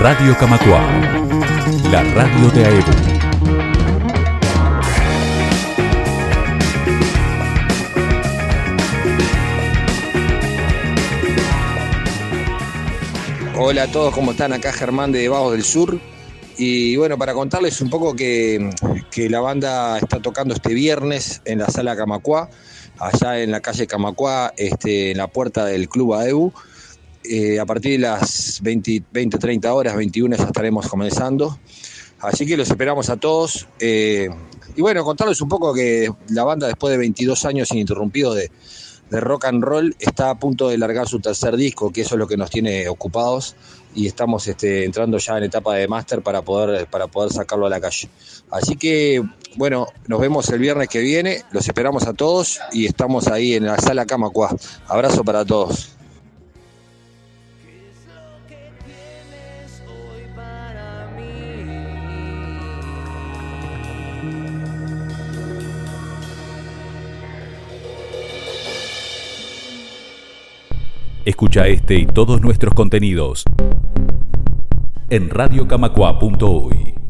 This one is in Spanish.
Radio Camacua, la radio de AEBU. Hola a todos, ¿cómo están? Acá Germán de Bajos del Sur. Y bueno, para contarles un poco que, que la banda está tocando este viernes en la sala Camacuá, allá en la calle Camacuá, este, en la puerta del Club AEBU. Eh, a partir de las 20, 20, 30 horas, 21 ya estaremos comenzando. Así que los esperamos a todos. Eh, y bueno, contarles un poco que la banda, después de 22 años ininterrumpidos de, de rock and roll, está a punto de largar su tercer disco, que eso es lo que nos tiene ocupados. Y estamos este, entrando ya en etapa de máster para poder, para poder sacarlo a la calle. Así que, bueno, nos vemos el viernes que viene. Los esperamos a todos y estamos ahí en la sala Camacua. Abrazo para todos. Escucha este y todos nuestros contenidos en radiocamacua.uy.